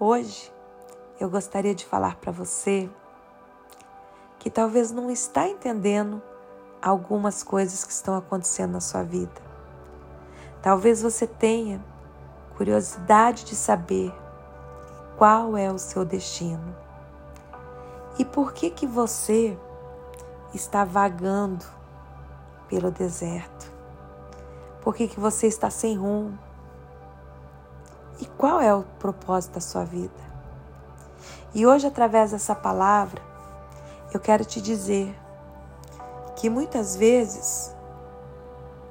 Hoje eu gostaria de falar para você que talvez não está entendendo algumas coisas que estão acontecendo na sua vida. Talvez você tenha curiosidade de saber qual é o seu destino e por que que você está vagando pelo deserto. Por que que você está sem rumo? E qual é o propósito da sua vida? E hoje, através dessa palavra, eu quero te dizer que muitas vezes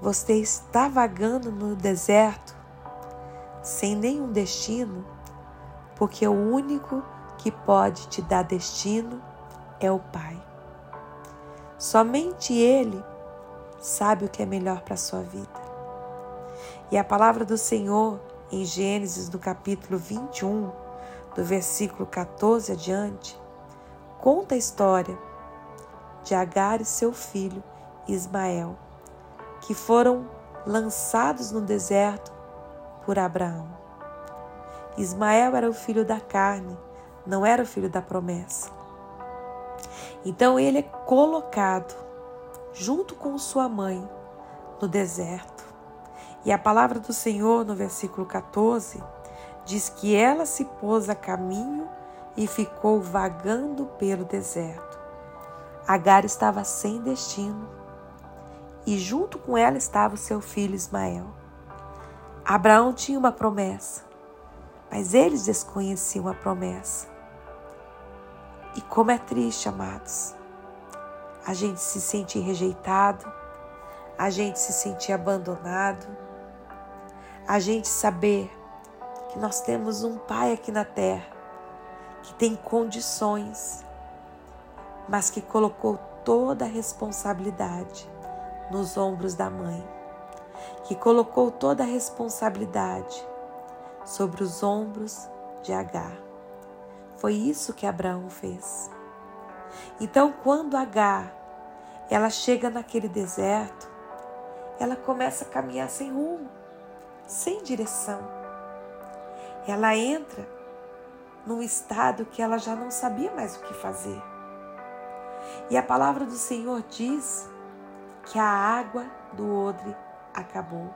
você está vagando no deserto sem nenhum destino, porque o único que pode te dar destino é o Pai. Somente Ele sabe o que é melhor para a sua vida. E a palavra do Senhor em Gênesis, no capítulo 21, do versículo 14 adiante, conta a história de Agar e seu filho Ismael, que foram lançados no deserto por Abraão. Ismael era o filho da carne, não era o filho da promessa. Então ele é colocado junto com sua mãe no deserto. E a palavra do Senhor, no versículo 14, diz que ela se pôs a caminho e ficou vagando pelo deserto. Agar estava sem destino e junto com ela estava o seu filho Ismael. Abraão tinha uma promessa, mas eles desconheciam a promessa. E como é triste, amados, a gente se sentir rejeitado, a gente se sentir abandonado, a gente saber que nós temos um Pai aqui na terra que tem condições, mas que colocou toda a responsabilidade nos ombros da mãe, que colocou toda a responsabilidade sobre os ombros de Agar. Foi isso que Abraão fez. Então, quando Agar ela chega naquele deserto, ela começa a caminhar sem rumo sem direção. Ela entra num estado que ela já não sabia mais o que fazer. E a palavra do Senhor diz que a água do odre acabou.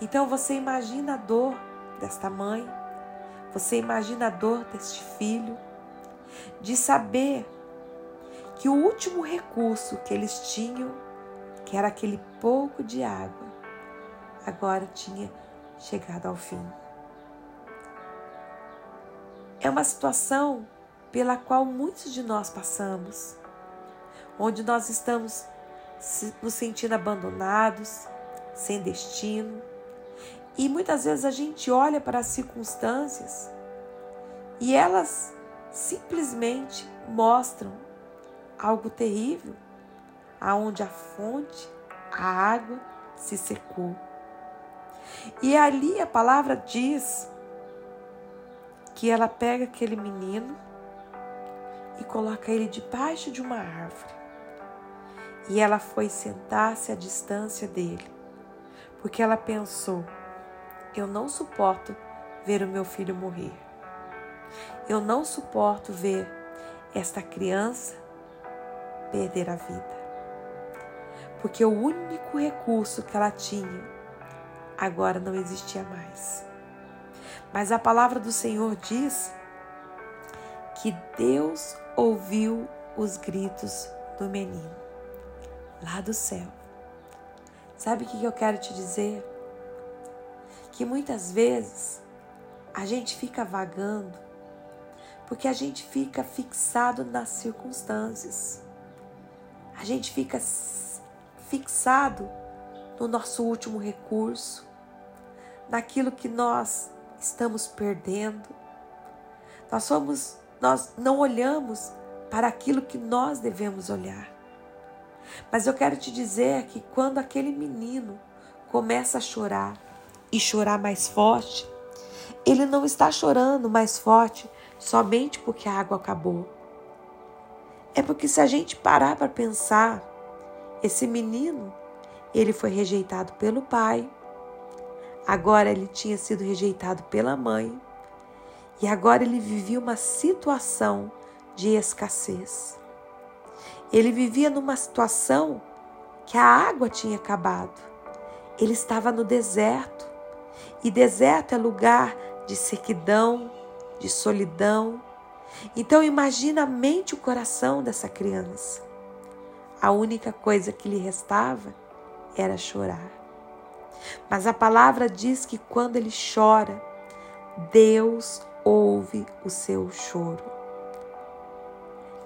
Então você imagina a dor desta mãe, você imagina a dor deste filho, de saber que o último recurso que eles tinham, que era aquele pouco de água, agora tinha chegado ao fim. É uma situação pela qual muitos de nós passamos, onde nós estamos nos sentindo abandonados, sem destino, e muitas vezes a gente olha para as circunstâncias e elas simplesmente mostram algo terrível, aonde a fonte, a água se secou. E ali a palavra diz que ela pega aquele menino e coloca ele debaixo de uma árvore. E ela foi sentar-se à distância dele, porque ela pensou: eu não suporto ver o meu filho morrer. Eu não suporto ver esta criança perder a vida. Porque o único recurso que ela tinha agora não existia mais. Mas a palavra do Senhor diz que Deus ouviu os gritos do menino lá do céu. Sabe o que eu quero te dizer? Que muitas vezes a gente fica vagando porque a gente fica fixado nas circunstâncias. A gente fica fixado no nosso último recurso, naquilo que nós estamos perdendo. Nós somos, nós não olhamos para aquilo que nós devemos olhar. Mas eu quero te dizer que quando aquele menino começa a chorar e chorar mais forte, ele não está chorando mais forte somente porque a água acabou. É porque se a gente parar para pensar, esse menino ele foi rejeitado pelo pai, agora ele tinha sido rejeitado pela mãe, E agora ele vivia uma situação de escassez. Ele vivia numa situação que a água tinha acabado. Ele estava no deserto. E deserto é lugar de sequidão, de solidão. Então imagina a mente e o coração dessa criança. A única coisa que lhe restava era chorar. Mas a palavra diz que quando ele chora, Deus ouve o seu choro.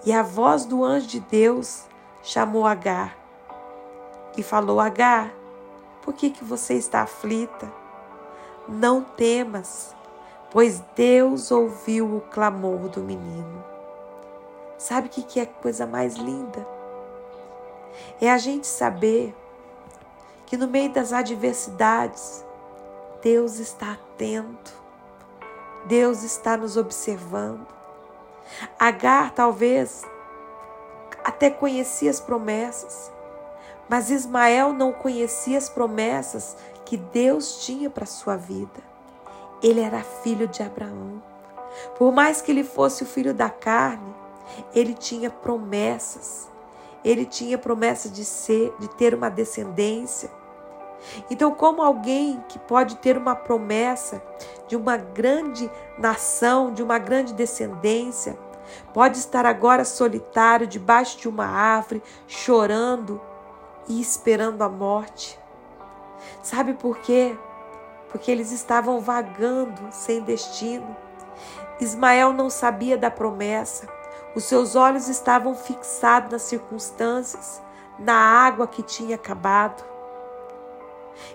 E a voz do anjo de Deus chamou Agar e falou: Agar, por que, que você está aflita? Não temas, pois Deus ouviu o clamor do menino. Sabe o que, que é coisa mais linda? É a gente saber que no meio das adversidades, Deus está atento, Deus está nos observando. Agar talvez até conhecia as promessas, mas Ismael não conhecia as promessas que Deus tinha para sua vida. Ele era filho de Abraão. Por mais que ele fosse o filho da carne, ele tinha promessas. Ele tinha promessa de ser, de ter uma descendência. Então, como alguém que pode ter uma promessa de uma grande nação, de uma grande descendência, pode estar agora solitário debaixo de uma árvore, chorando e esperando a morte? Sabe por quê? Porque eles estavam vagando sem destino. Ismael não sabia da promessa. Os seus olhos estavam fixados nas circunstâncias, na água que tinha acabado.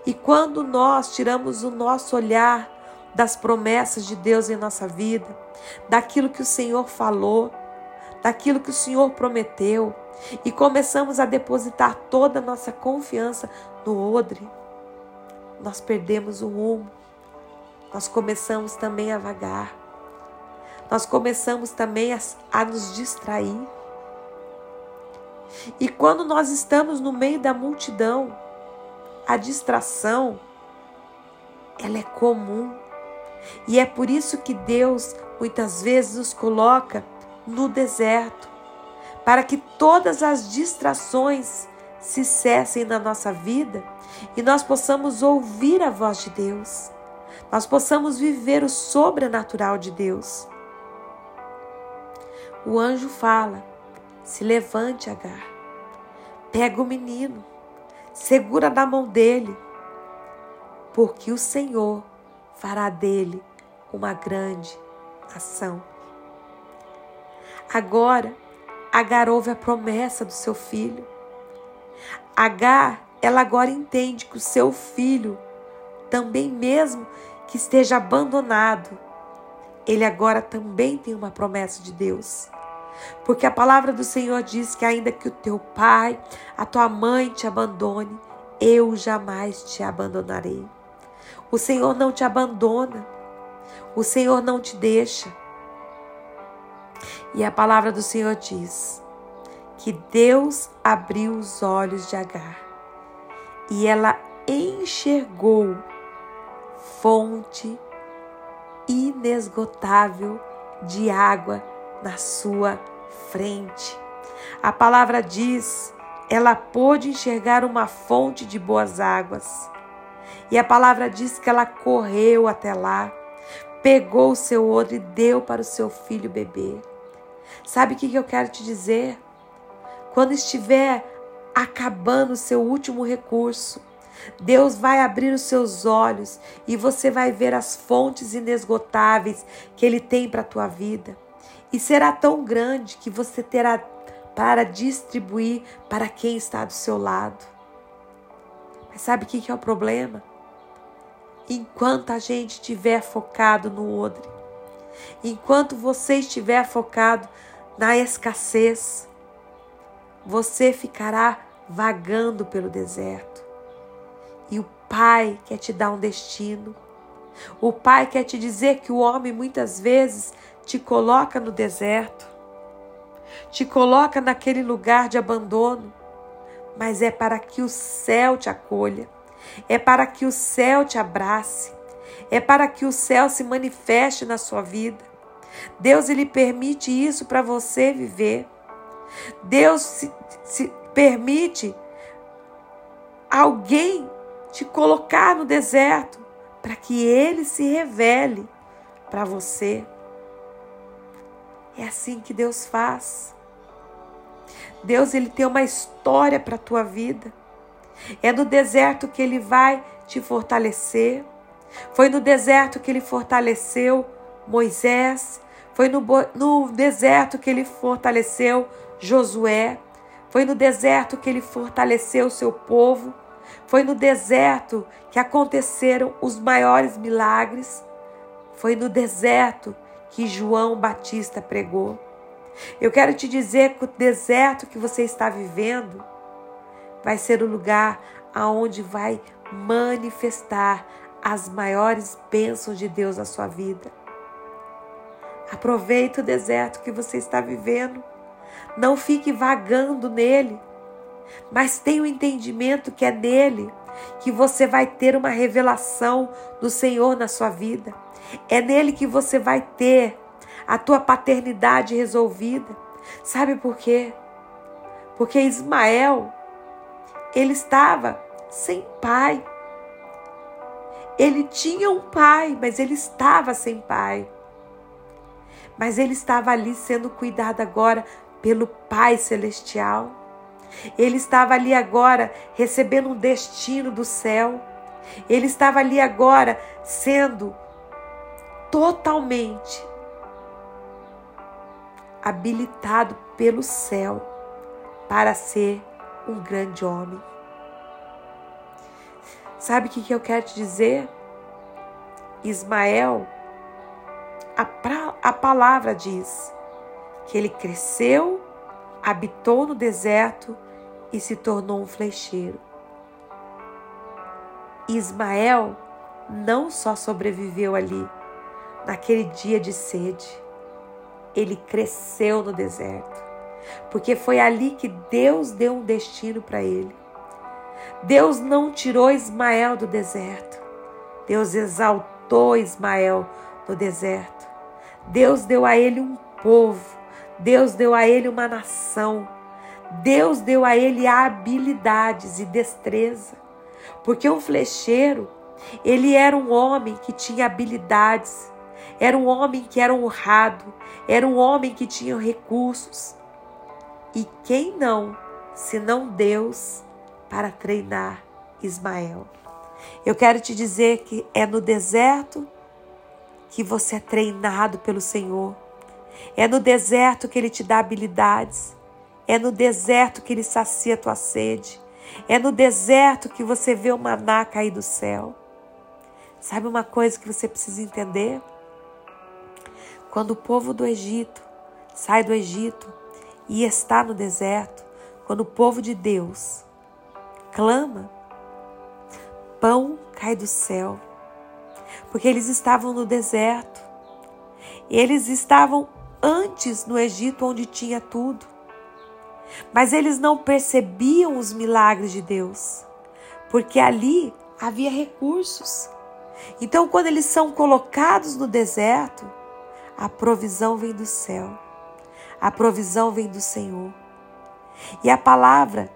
E quando nós tiramos o nosso olhar das promessas de Deus em nossa vida, daquilo que o Senhor falou, daquilo que o Senhor prometeu, e começamos a depositar toda a nossa confiança no odre, nós perdemos o rumo. Nós começamos também a vagar. Nós começamos também a, a nos distrair. E quando nós estamos no meio da multidão, a distração ela é comum. E é por isso que Deus muitas vezes nos coloca no deserto, para que todas as distrações se cessem na nossa vida e nós possamos ouvir a voz de Deus, nós possamos viver o sobrenatural de Deus. O anjo fala: se levante, Agar, pega o menino, segura na mão dele, porque o Senhor fará dele uma grande ação. Agora, Agar ouve a promessa do seu filho. Agar, ela agora entende que o seu filho, também mesmo que esteja abandonado, ele agora também tem uma promessa de Deus. Porque a palavra do Senhor diz que ainda que o teu pai, a tua mãe te abandone, eu jamais te abandonarei. O Senhor não te abandona. O Senhor não te deixa. E a palavra do Senhor diz que Deus abriu os olhos de Agar e ela enxergou fonte inesgotável de água na sua frente. A palavra diz: ela pôde enxergar uma fonte de boas águas. E a palavra diz que ela correu até lá, pegou o seu odre e deu para o seu filho beber. Sabe o que eu quero te dizer? Quando estiver acabando o seu último recurso, Deus vai abrir os seus olhos e você vai ver as fontes inesgotáveis que Ele tem para a tua vida. E será tão grande que você terá para distribuir para quem está do seu lado. Mas sabe o que é o problema? Enquanto a gente estiver focado no odre, enquanto você estiver focado na escassez, você ficará vagando pelo deserto. E o Pai quer te dar um destino. O Pai quer te dizer que o homem muitas vezes te coloca no deserto, te coloca naquele lugar de abandono, mas é para que o céu te acolha, é para que o céu te abrace, é para que o céu se manifeste na sua vida. Deus ele permite isso para você viver. Deus se, se permite alguém te colocar no deserto para que ele se revele para você. É assim que Deus faz. Deus ele tem uma história para a tua vida. É no deserto que ele vai te fortalecer. Foi no deserto que ele fortaleceu Moisés. Foi no, no deserto que ele fortaleceu Josué. Foi no deserto que ele fortaleceu o seu povo. Foi no deserto que aconteceram os maiores milagres. Foi no deserto que João Batista pregou. Eu quero te dizer que o deserto que você está vivendo vai ser o lugar aonde vai manifestar as maiores bênçãos de Deus na sua vida. Aproveite o deserto que você está vivendo. Não fique vagando nele, mas tenha o entendimento que é nele que você vai ter uma revelação do Senhor na sua vida. É nele que você vai ter a tua paternidade resolvida. Sabe por quê? Porque Ismael ele estava sem pai. Ele tinha um pai, mas ele estava sem pai. Mas ele estava ali sendo cuidado agora pelo Pai Celestial. Ele estava ali agora recebendo um destino do céu. Ele estava ali agora sendo totalmente habilitado pelo céu para ser um grande homem. Sabe o que, que eu quero te dizer? Ismael, a, pra, a palavra diz que ele cresceu, habitou no deserto e se tornou um flecheiro. Ismael não só sobreviveu ali, naquele dia de sede, ele cresceu no deserto, porque foi ali que Deus deu um destino para ele. Deus não tirou Ismael do deserto. Deus exaltou Ismael no deserto. Deus deu a ele um povo. Deus deu a ele uma nação. Deus deu a ele habilidades e destreza. Porque um flecheiro, ele era um homem que tinha habilidades, era um homem que era honrado, era um homem que tinha recursos. E quem não, senão Deus, para treinar Ismael. Eu quero te dizer que é no deserto que você é treinado pelo Senhor. É no deserto que Ele te dá habilidades. É no deserto que Ele sacia a tua sede. É no deserto que você vê o maná cair do céu. Sabe uma coisa que você precisa entender? Quando o povo do Egito sai do Egito e está no deserto, quando o povo de Deus clama, pão cai do céu, porque eles estavam no deserto. Eles estavam antes no Egito, onde tinha tudo. Mas eles não percebiam os milagres de Deus, porque ali havia recursos. Então, quando eles são colocados no deserto, a provisão vem do céu, a provisão vem do Senhor. E a palavra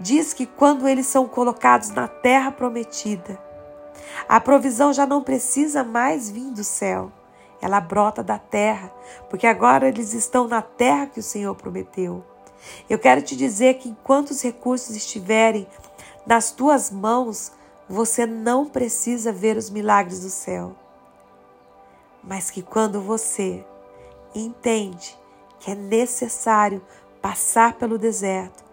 diz que quando eles são colocados na terra prometida, a provisão já não precisa mais vir do céu, ela brota da terra, porque agora eles estão na terra que o Senhor prometeu. Eu quero te dizer que enquanto os recursos estiverem nas tuas mãos, você não precisa ver os milagres do céu. Mas que quando você entende que é necessário passar pelo deserto,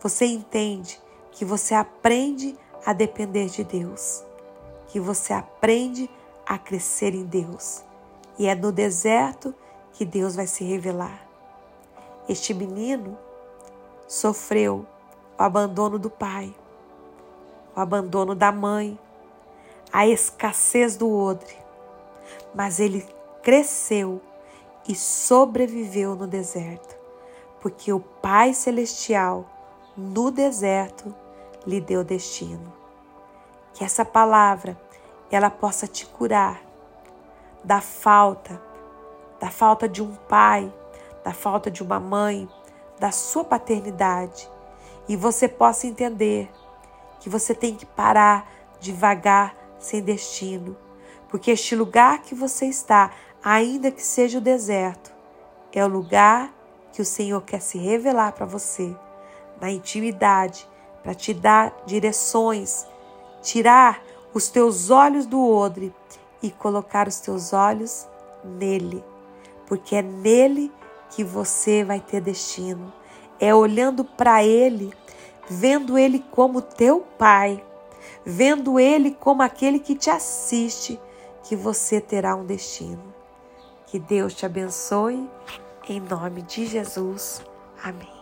você entende que você aprende a depender de Deus, que você aprende a crescer em Deus. E é no deserto que Deus vai se revelar. Este menino sofreu o abandono do pai, o abandono da mãe, a escassez do odre, mas ele cresceu e sobreviveu no deserto, porque o Pai Celestial no deserto lhe deu destino. Que essa palavra ela possa te curar da falta da falta de um pai, da falta de uma mãe, da sua paternidade. E você possa entender que você tem que parar devagar sem destino, porque este lugar que você está, ainda que seja o deserto, é o lugar que o Senhor quer se revelar para você, na intimidade, para te dar direções, tirar os teus olhos do odre e colocar os teus olhos nele, porque é nele que você vai ter destino. É olhando para ele, vendo ele como teu pai, vendo ele como aquele que te assiste, que você terá um destino. Que Deus te abençoe, em nome de Jesus. Amém.